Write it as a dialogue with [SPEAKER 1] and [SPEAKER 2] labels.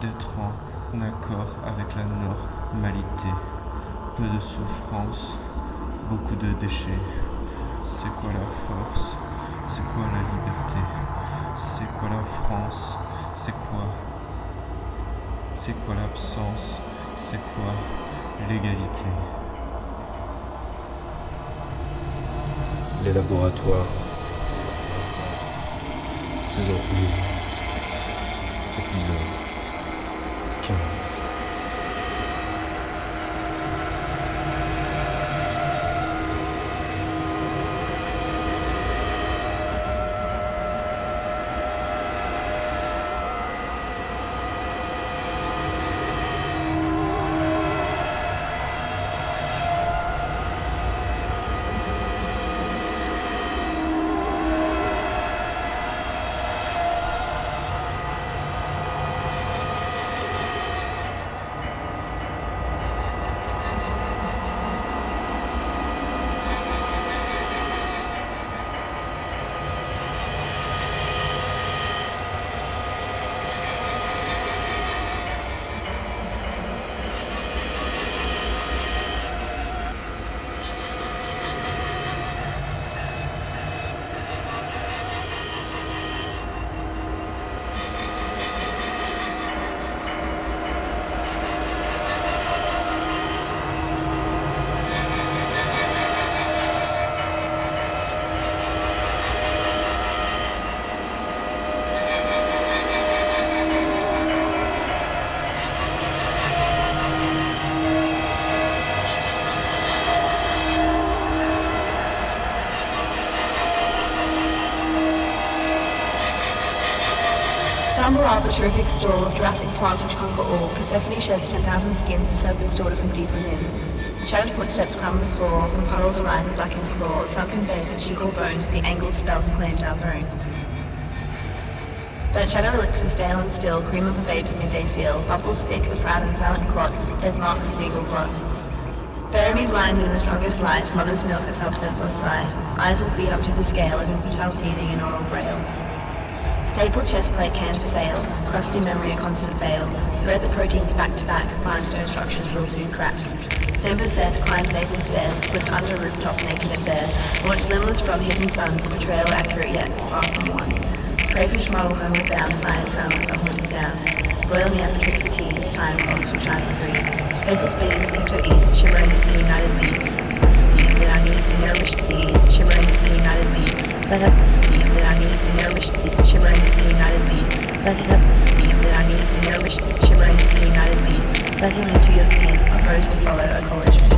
[SPEAKER 1] d'être en accord avec la normalité. Peu de souffrance, beaucoup de déchets. C'est quoi la force? C'est quoi la liberté? C'est quoi la France? C'est quoi? C'est quoi l'absence? C'est quoi l'égalité?
[SPEAKER 2] Les laboratoires. 1.
[SPEAKER 3] Persephone sheds 10,000 skins, the serpent's daughter from deep within. Shattered footsteps crumble the floor, from puddles arise a blackened claw. Sunken beds of cheek bones, the angle spell claims our throne. But shadow elixirs stale and still, cream of the babe's midday feel, bubbles thick, a proud and silent clot, death marks a seagull plot. Bury me blinded in the strongest light, mother's milk a substance or sight. Eyes will feed up to the scale as infantile teething in oral braille. Staple chest plate cans for sale, crusty memory a constant fail. Thread the proteins back to back, limestone structures will soon crack. Semper set, climbs nasal stairs, slipped under rooftop naked and bare. Watch limbless from hidden suns, betrayal accurate yet far from one. Crayfish model homeward bound, science silence, a haunted sound. Royal neophyte for teas, time clocks will shine for free. Spaces beating tiptoe east, shimmering into United Seas. She said I need to mirror wish seas, shimmering into the United Seas. Let up. She said I need to mirror wish seas, shimmering into the United Seas. Let it up. She said I need to mirror wish seas, shimmering into the United Seas. Let him into your skin, a rose will follow a college